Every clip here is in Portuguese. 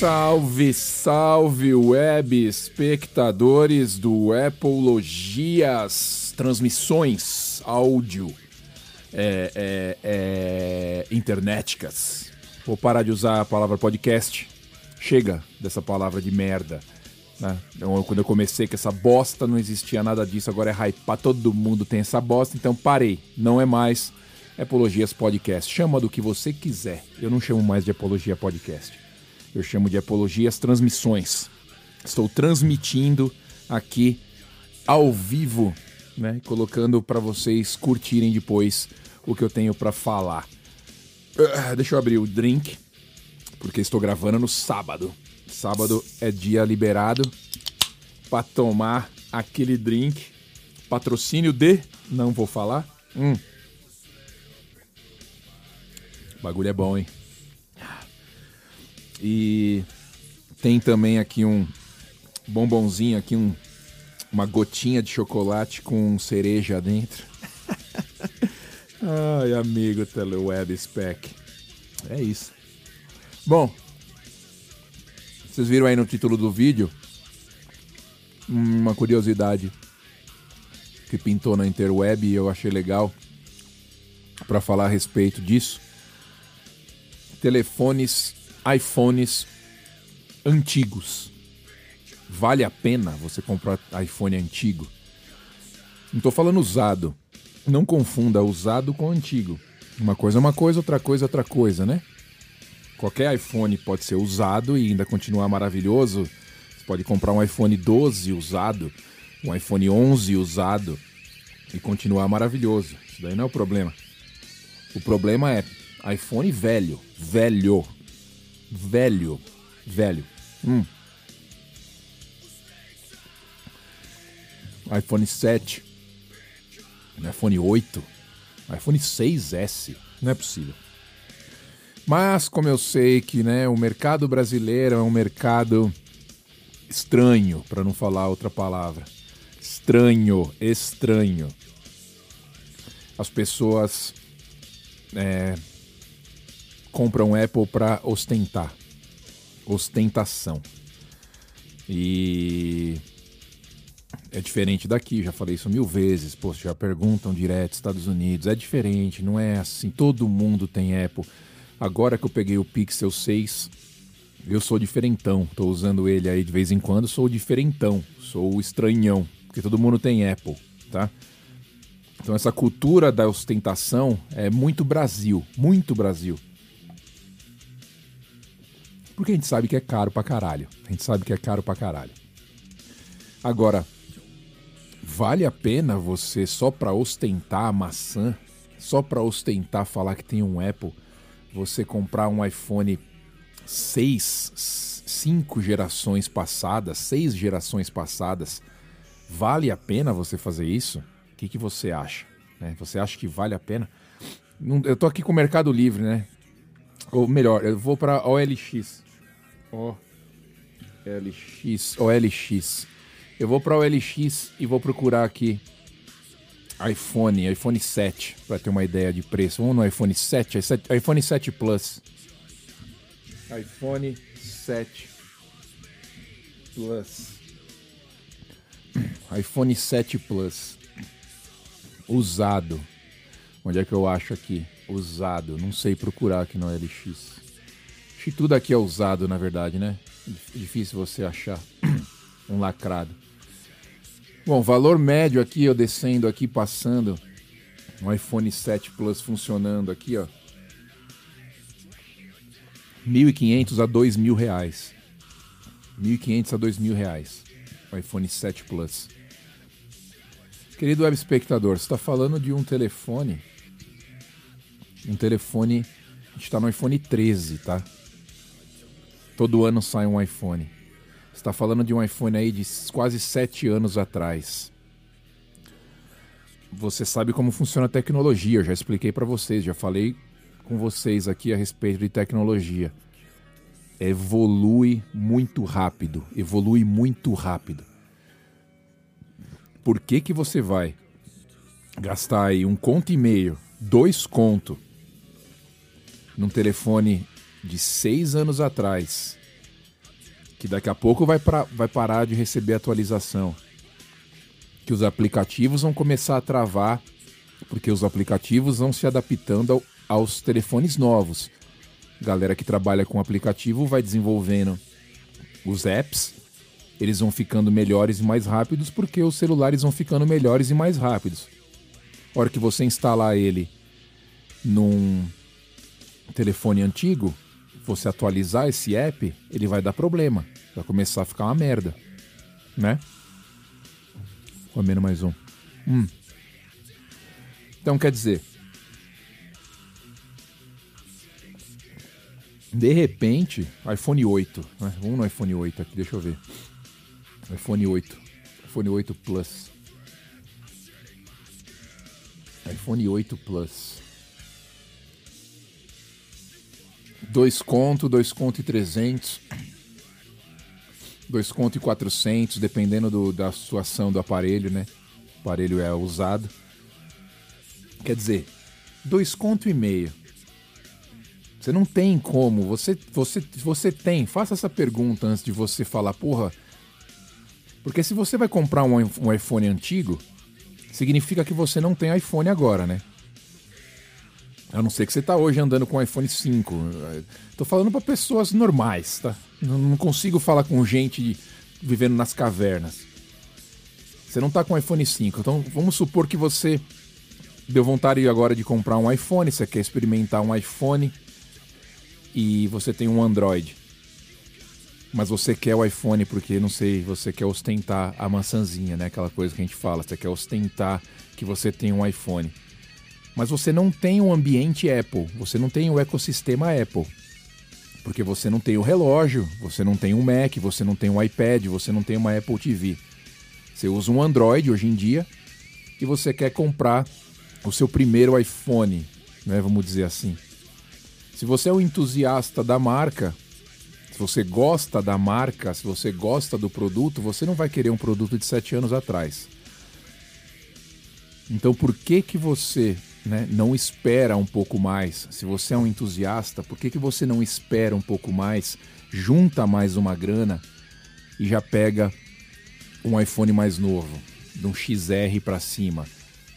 Salve, salve, web espectadores do Apologias, transmissões, áudio, é, é, é. Vou parar de usar a palavra podcast. Chega dessa palavra de merda. Né? Então, quando eu comecei com essa bosta, não existia nada disso. Agora é hypar, todo mundo tem essa bosta, então parei. Não é mais Apologias Podcast. Chama do que você quiser. Eu não chamo mais de Apologia Podcast. Eu chamo de Apologias Transmissões. Estou transmitindo aqui ao vivo, né? Colocando para vocês curtirem depois o que eu tenho para falar. Uh, deixa eu abrir o drink, porque estou gravando no sábado. Sábado é dia liberado para tomar aquele drink. Patrocínio de. Não vou falar. Hum. O bagulho é bom, hein? E tem também aqui um bombonzinho, aqui um, uma gotinha de chocolate com cereja dentro. Ai, amigo Teleweb Spec. É isso. Bom, vocês viram aí no título do vídeo uma curiosidade que pintou na interweb e eu achei legal para falar a respeito disso. Telefones iPhones antigos. Vale a pena você comprar iPhone antigo? Não estou falando usado. Não confunda usado com antigo. Uma coisa é uma coisa, outra coisa é outra coisa, né? Qualquer iPhone pode ser usado e ainda continuar maravilhoso. Você pode comprar um iPhone 12 usado, um iPhone 11 usado e continuar maravilhoso. Isso daí não é o problema. O problema é iPhone velho, velho, velho, velho. Hum. iPhone 7, iPhone 8, iPhone 6S, não é possível. Mas como eu sei que né, o mercado brasileiro é um mercado estranho, para não falar outra palavra. Estranho, estranho. As pessoas é, compram Apple para ostentar. Ostentação. E é diferente daqui, já falei isso mil vezes. Pô, já perguntam direto, Estados Unidos. É diferente, não é assim. Todo mundo tem Apple. Agora que eu peguei o Pixel 6, eu sou diferentão. Tô usando ele aí de vez em quando, sou diferentão. Sou estranhão, porque todo mundo tem Apple, tá? Então essa cultura da ostentação é muito Brasil, muito Brasil. Porque a gente sabe que é caro pra caralho. A gente sabe que é caro pra caralho. Agora, vale a pena você só pra ostentar a maçã, só pra ostentar falar que tem um Apple, você comprar um iPhone 6, 5 gerações passadas, 6 gerações passadas, vale a pena você fazer isso? O que, que você acha? Né? Você acha que vale a pena? Eu tô aqui com o Mercado Livre, né? Ou melhor, eu vou para OLX. OLX, OLX. Eu vou para OLX e vou procurar aqui iPhone, iPhone 7, para ter uma ideia de preço. Vamos no iPhone 7, iPhone 7 Plus. iPhone 7 Plus. iPhone 7 Plus. Usado. Onde é que eu acho aqui? Usado. Não sei procurar aqui no OLX. Acho que tudo aqui é usado, na verdade, né? Difícil você achar um lacrado. Bom, valor médio aqui, eu descendo aqui, passando um iPhone 7 Plus funcionando aqui, ó. 1.500 a 2.000 reais. 1.500 a 2.000 reais. O iPhone 7 Plus. Querido web espectador, você está falando de um telefone. Um telefone. A gente está no iPhone 13, tá? Todo ano sai um iPhone. Está falando de um iPhone aí de quase sete anos atrás. Você sabe como funciona a tecnologia, eu já expliquei para vocês, já falei com vocês aqui a respeito de tecnologia. Evolui muito rápido, evolui muito rápido. Por que que você vai gastar aí um conto e meio, dois conto num telefone de seis anos atrás que daqui a pouco vai, pra, vai parar de receber atualização. Que os aplicativos vão começar a travar, porque os aplicativos vão se adaptando ao, aos telefones novos. Galera que trabalha com aplicativo vai desenvolvendo os apps, eles vão ficando melhores e mais rápidos porque os celulares vão ficando melhores e mais rápidos. A hora que você instalar ele num telefone antigo, você atualizar esse app, ele vai dar problema. Vai começar a ficar uma merda. Né? Comendo mais um. Hum. Então quer dizer. De repente, iPhone 8. Né? Vamos no iPhone 8 aqui, deixa eu ver. iPhone 8. iPhone 8 Plus. iPhone 8 Plus. 2 conto, 2 conto e 300. 2 conto e 400, dependendo do, da situação do aparelho, né? O aparelho é usado. Quer dizer, 2 conto e meio. Você não tem como, você, você, você tem, faça essa pergunta antes de você falar, porra. Porque se você vai comprar um, um iPhone antigo, significa que você não tem iPhone agora, né? A não ser que você tá hoje andando com o iPhone 5. Tô falando para pessoas normais, tá? Não consigo falar com gente vivendo nas cavernas. Você não tá com o iPhone 5. Então vamos supor que você deu vontade agora de comprar um iPhone, você quer experimentar um iPhone e você tem um Android. Mas você quer o iPhone porque, não sei, você quer ostentar a maçãzinha, né? Aquela coisa que a gente fala, você quer ostentar que você tem um iPhone mas você não tem um ambiente Apple, você não tem o ecossistema Apple. Porque você não tem o relógio, você não tem um Mac, você não tem um iPad, você não tem uma Apple TV. Você usa um Android hoje em dia e você quer comprar o seu primeiro iPhone, né, vamos dizer assim. Se você é um entusiasta da marca, se você gosta da marca, se você gosta do produto, você não vai querer um produto de sete anos atrás. Então, por que que você né, não espera um pouco mais? Se você é um entusiasta, por que, que você não espera um pouco mais, junta mais uma grana e já pega um iPhone mais novo, de um XR para cima?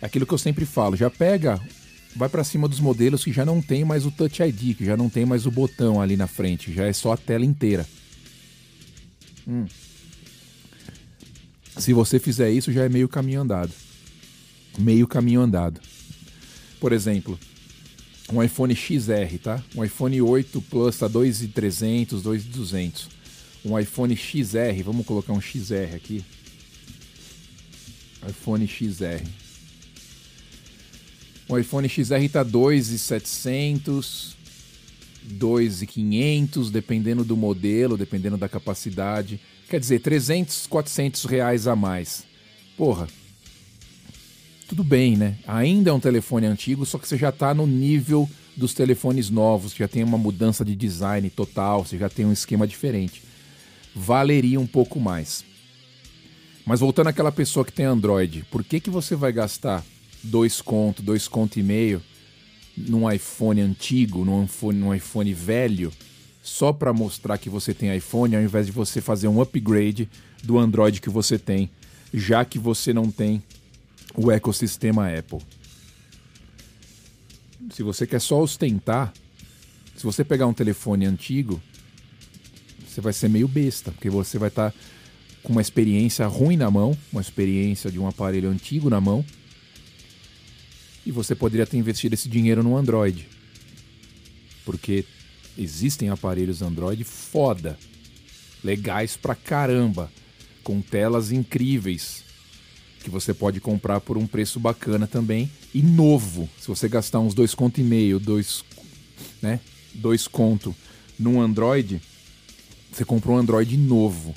É aquilo que eu sempre falo, já pega, vai para cima dos modelos que já não tem mais o Touch ID, que já não tem mais o botão ali na frente, já é só a tela inteira. Hum. Se você fizer isso, já é meio caminho andado. Meio caminho andado por exemplo, um iPhone XR, tá? Um iPhone 8 Plus tá 2.300, 2.200. Um iPhone XR, vamos colocar um XR aqui. iPhone XR. O iPhone XR tá 2.700, 2.500, dependendo do modelo, dependendo da capacidade. Quer dizer, 300, 400 reais a mais. Porra, tudo bem, né? Ainda é um telefone antigo, só que você já está no nível dos telefones novos, já tem uma mudança de design total, você já tem um esquema diferente. Valeria um pouco mais. Mas voltando àquela pessoa que tem Android, por que, que você vai gastar dois conto, dois conto e meio num iPhone antigo, num iPhone, num iPhone velho, só para mostrar que você tem iPhone, ao invés de você fazer um upgrade do Android que você tem, já que você não tem o ecossistema Apple. Se você quer só ostentar, se você pegar um telefone antigo, você vai ser meio besta, porque você vai estar tá com uma experiência ruim na mão, uma experiência de um aparelho antigo na mão, e você poderia ter investido esse dinheiro no Android. Porque existem aparelhos Android foda, legais pra caramba, com telas incríveis, que você pode comprar por um preço bacana também e novo. Se você gastar uns dois conto e meio, dois, né, dois conto num Android, você comprou um Android novo.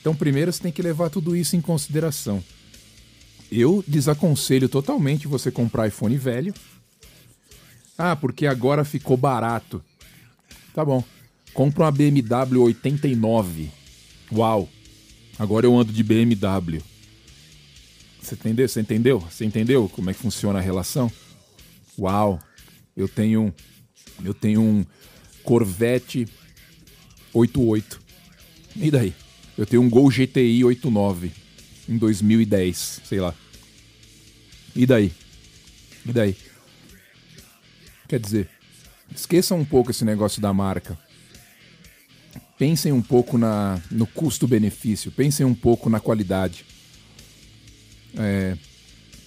Então, primeiro você tem que levar tudo isso em consideração. Eu desaconselho totalmente você comprar iPhone velho. Ah, porque agora ficou barato. Tá bom. Compra uma BMW 89. Uau. Agora eu ando de BMW. Você entendeu? Você entendeu? Você entendeu como é que funciona a relação? Uau! Eu tenho eu tenho um Corvette 88. E daí? Eu tenho um Gol GTI 89 em 2010, sei lá. E daí? E daí? Quer dizer, esqueçam um pouco esse negócio da marca. Pensem um pouco na, no custo-benefício, pensem um pouco na qualidade. É,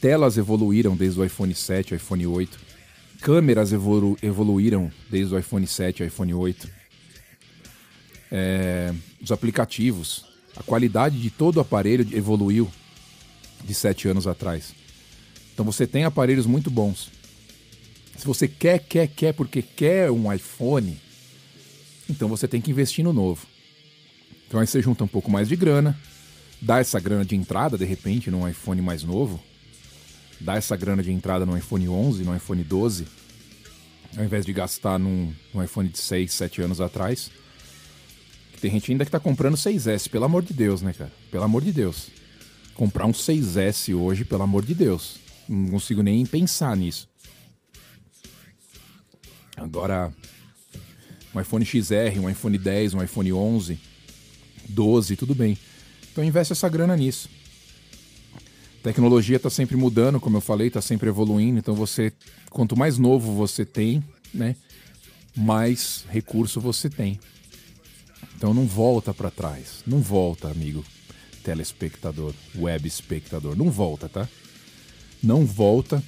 telas evoluíram desde o iPhone 7, iPhone 8. Câmeras evolu evoluíram desde o iPhone 7, iPhone 8. É, os aplicativos, a qualidade de todo o aparelho evoluiu de sete anos atrás. Então você tem aparelhos muito bons. Se você quer, quer, quer porque quer um iPhone, então você tem que investir no novo. Então aí você junta um pouco mais de grana, dá essa grana de entrada de repente num iPhone mais novo, dá essa grana de entrada no iPhone 11, no iPhone 12, ao invés de gastar num, num iPhone de 6, 7 anos atrás. Tem gente ainda que tá comprando 6S, pelo amor de Deus, né, cara? Pelo amor de Deus. Comprar um 6S hoje, pelo amor de Deus. Não consigo nem pensar nisso. Agora, um iPhone XR, um iPhone 10, um iPhone 11, 12, tudo bem. Então investe essa grana nisso. Tecnologia está sempre mudando, como eu falei, está sempre evoluindo. Então você, quanto mais novo você tem, né, mais recurso você tem. Então não volta para trás, não volta, amigo telespectador, web espectador, não volta, tá? Não volta.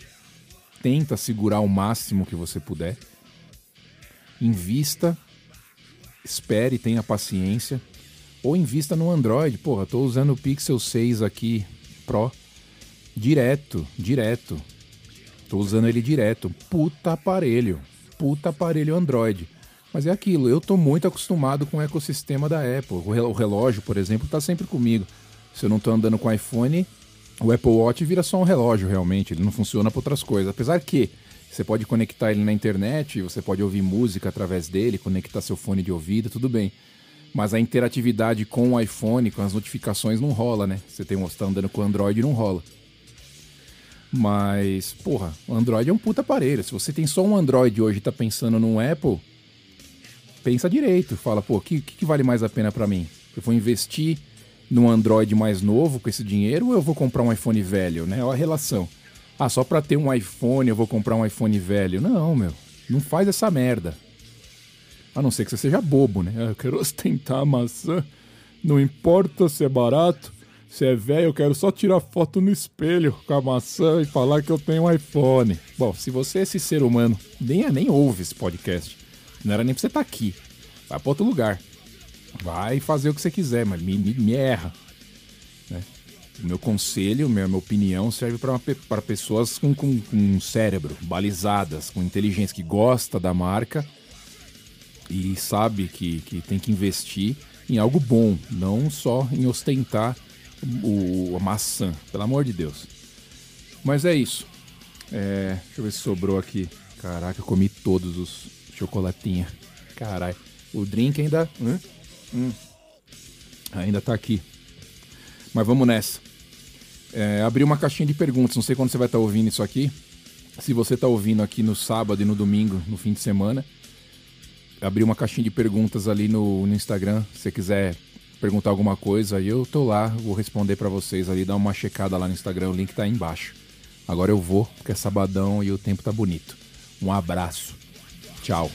Tenta segurar o máximo que você puder. Invista, espere, tenha paciência. Ou invista no Android. Porra, tô usando o Pixel 6 aqui Pro direto, direto. Tô usando ele direto. Puta aparelho. Puta aparelho Android. Mas é aquilo, eu tô muito acostumado com o ecossistema da Apple. O relógio, por exemplo, tá sempre comigo. Se eu não tô andando com iPhone, o Apple Watch vira só um relógio realmente, ele não funciona para outras coisas. Apesar que você pode conectar ele na internet, você pode ouvir música através dele, conectar seu fone de ouvido, tudo bem. Mas a interatividade com o iPhone, com as notificações, não rola, né? Você tem, você tá andando com o Android não rola. Mas, porra, o Android é um puta aparelho. Se você tem só um Android hoje e tá pensando num Apple, pensa direito. Fala, pô, o que, que vale mais a pena para mim? Eu vou investir num Android mais novo com esse dinheiro ou eu vou comprar um iPhone velho, né? Olha a relação. Ah, só para ter um iPhone eu vou comprar um iPhone velho. Não, meu. Não faz essa merda. A não ser que você seja bobo, né? Ah, eu quero ostentar a maçã. Não importa se é barato, se é velho, eu quero só tirar foto no espelho com a maçã e falar que eu tenho um iPhone. Bom, se você é esse ser humano, nem, nem ouve esse podcast. Não era nem pra você estar tá aqui. Vai pra outro lugar. Vai fazer o que você quiser, mas me, me, me erra. Né? Meu conselho, minha, minha opinião serve para pessoas com, com, com cérebro, balizadas, com inteligência, que gosta da marca e sabe que, que tem que investir em algo bom, não só em ostentar o, a maçã, pelo amor de Deus. Mas é isso. É, deixa eu ver se sobrou aqui. Caraca, eu comi todos os chocolatinhos. Caralho. O drink ainda. Hum? Hum. Ainda tá aqui. Mas vamos nessa. É, abri uma caixinha de perguntas. Não sei quando você vai estar tá ouvindo isso aqui. Se você está ouvindo aqui no sábado e no domingo, no fim de semana, abri uma caixinha de perguntas ali no, no Instagram. Se você quiser perguntar alguma coisa, eu tô lá, vou responder para vocês ali. Dá uma checada lá no Instagram, o link tá aí embaixo. Agora eu vou, porque é sabadão e o tempo tá bonito. Um abraço. Tchau.